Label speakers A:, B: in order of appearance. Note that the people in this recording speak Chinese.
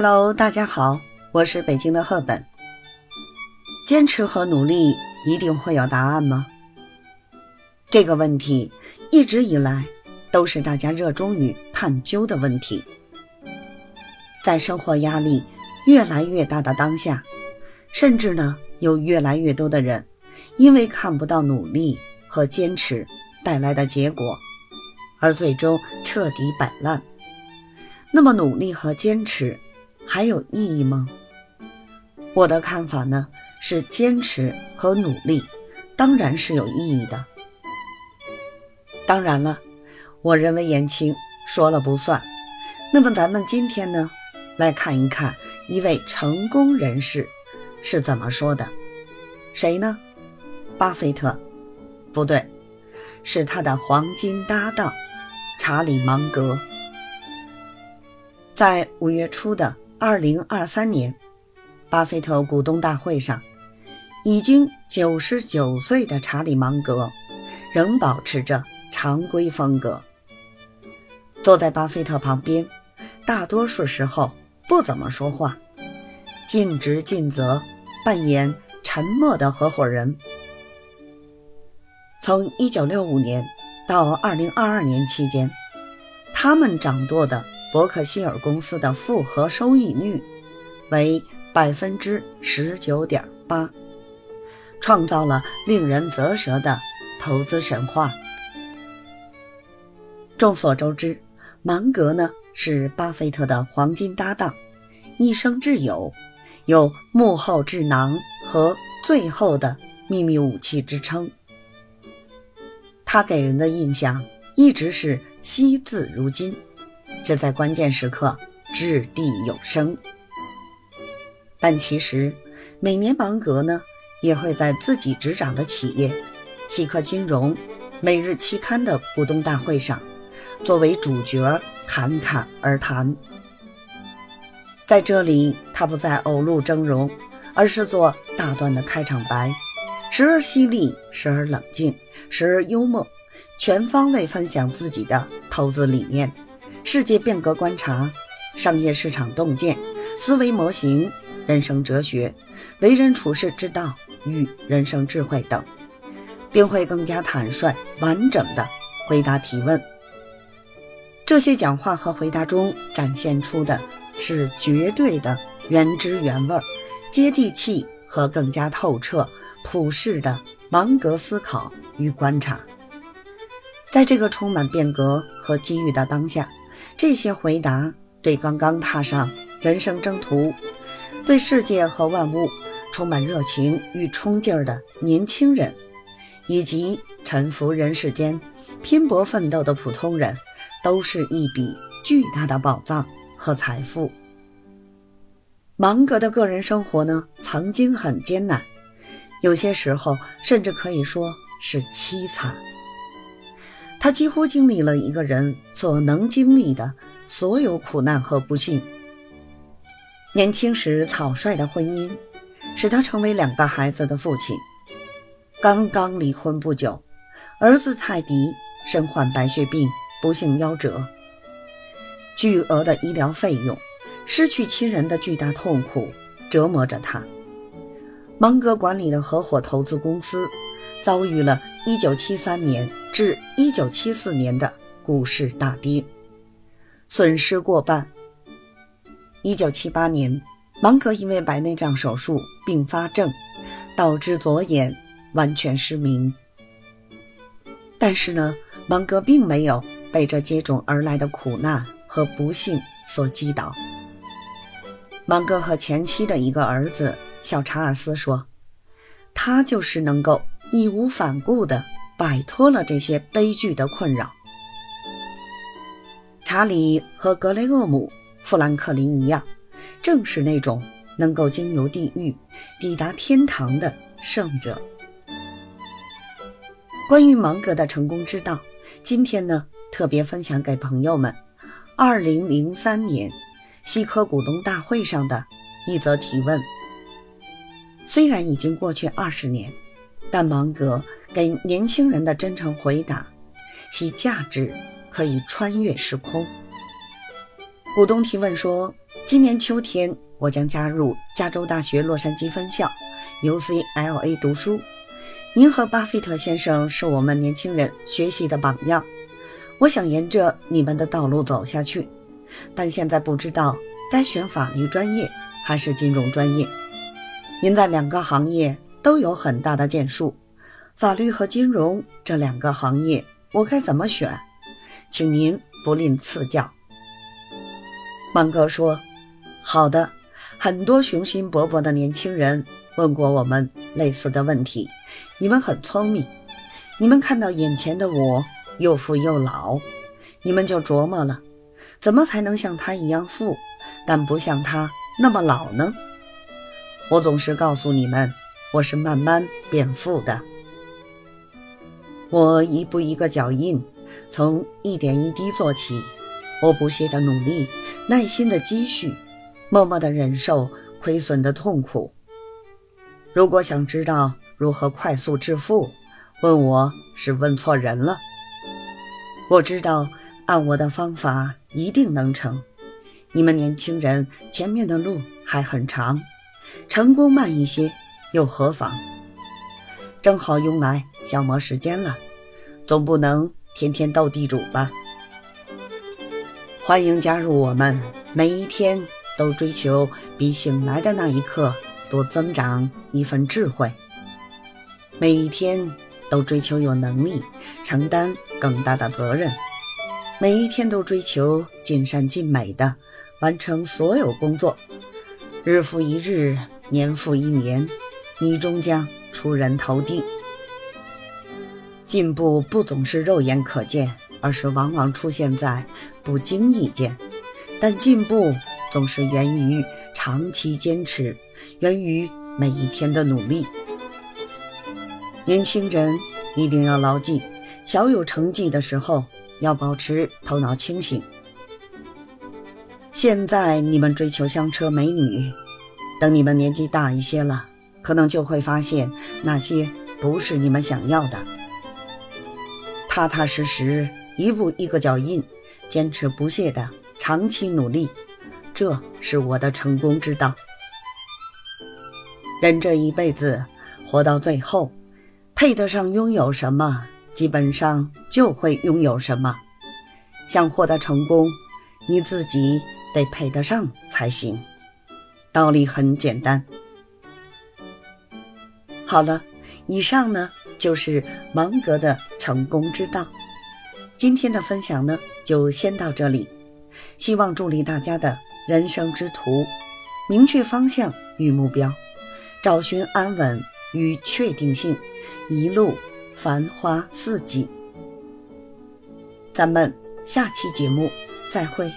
A: Hello，大家好，我是北京的赫本。坚持和努力一定会有答案吗？这个问题一直以来都是大家热衷于探究的问题。在生活压力越来越大的当下，甚至呢，有越来越多的人因为看不到努力和坚持带来的结果，而最终彻底摆烂。那么，努力和坚持还有意义吗？我的看法呢，是坚持和努力当然是有意义的。当然了，我认为言轻说了不算。那么，咱们今天呢，来看一看一位成功人士是怎么说的。谁呢？巴菲特？不对，是他的黄金搭档查理芒格。在五月初的二零二三年，巴菲特股东大会上，已经九十九岁的查理芒格仍保持着常规风格。坐在巴菲特旁边，大多数时候不怎么说话，尽职尽责，扮演沉默的合伙人。从一九六五年到二零二二年期间，他们掌舵的。伯克希尔公司的复合收益率为百分之十九点八，创造了令人啧舌的投资神话。众所周知，芒格呢是巴菲特的黄金搭档，一生挚友，有“幕后智囊”和“最后的秘密武器”之称。他给人的印象一直是惜字如金。这在关键时刻掷地有声，但其实每年芒格呢也会在自己执掌的企业西克金融、每日期刊的股东大会上，作为主角侃侃而谈。在这里，他不再偶露峥嵘，而是做大段的开场白，时而犀利，时而冷静，时而幽默，全方位分享自己的投资理念。世界变革观察、商业市场洞见、思维模型、人生哲学、为人处世之道与人生智慧等，并会更加坦率、完整地回答提问。这些讲话和回答中展现出的是绝对的原汁原味、接地气和更加透彻、普世的芒格思考与观察。在这个充满变革和机遇的当下。这些回答对刚刚踏上人生征途、对世界和万物充满热情与冲劲儿的年轻人，以及沉浮人世间、拼搏奋斗的普通人，都是一笔巨大的宝藏和财富。芒格的个人生活呢，曾经很艰难，有些时候甚至可以说是凄惨。他几乎经历了一个人所能经历的所有苦难和不幸。年轻时草率的婚姻，使他成为两个孩子的父亲。刚刚离婚不久，儿子泰迪身患白血病，不幸夭折。巨额的医疗费用，失去亲人的巨大痛苦折磨着他。芒格管理的合伙投资公司。遭遇了1973年至1974年的股市大跌，损失过半。1978年，芒格因为白内障手术并发症，导致左眼完全失明。但是呢，芒格并没有被这接踵而来的苦难和不幸所击倒。芒格和前妻的一个儿子小查尔斯说：“他就是能够。”义无反顾的摆脱了这些悲剧的困扰。查理和格雷厄姆·富兰克林一样，正是那种能够经由地狱抵达天堂的圣者。关于芒格的成功之道，今天呢特别分享给朋友们。二零零三年西科股东大会上的一则提问。虽然已经过去二十年。但芒格给年轻人的真诚回答，其价值可以穿越时空。股东提问说：“今年秋天，我将加入加州大学洛杉矶分校 （UCLA） 读书。您和巴菲特先生是我们年轻人学习的榜样，我想沿着你们的道路走下去，但现在不知道该选法律专业还是金融专业。您在两个行业都有很大的建树，法律和金融这两个行业，我该怎么选？请您不吝赐教。芒格说：“好的，很多雄心勃勃的年轻人问过我们类似的问题。你们很聪明，你们看到眼前的我又富又老，你们就琢磨了，怎么才能像他一样富，但不像他那么老呢？”我总是告诉你们，我是慢慢变富的。我一步一个脚印，从一点一滴做起。我不懈的努力，耐心的积蓄，默默的忍受亏损的痛苦。如果想知道如何快速致富，问我是问错人了。我知道按我的方法一定能成。你们年轻人前面的路还很长。成功慢一些又何妨？正好用来消磨时间了，总不能天天斗地主吧？欢迎加入我们，每一天都追求比醒来的那一刻多增长一份智慧，每一天都追求有能力承担更大的责任，每一天都追求尽善尽美的完成所有工作。日复一日，年复一年，你终将出人头地。进步不总是肉眼可见，而是往往出现在不经意间。但进步总是源于长期坚持，源于每一天的努力。年轻人一定要牢记：小有成绩的时候，要保持头脑清醒。现在你们追求香车美女，等你们年纪大一些了，可能就会发现那些不是你们想要的。踏踏实实，一步一个脚印，坚持不懈的长期努力，这是我的成功之道。人这一辈子活到最后，配得上拥有什么，基本上就会拥有什么。想获得成功，你自己。得配得上才行，道理很简单。好了，以上呢就是芒格的成功之道。今天的分享呢就先到这里，希望助力大家的人生之途，明确方向与目标，找寻安稳与确定性，一路繁花似锦。咱们下期节目再会。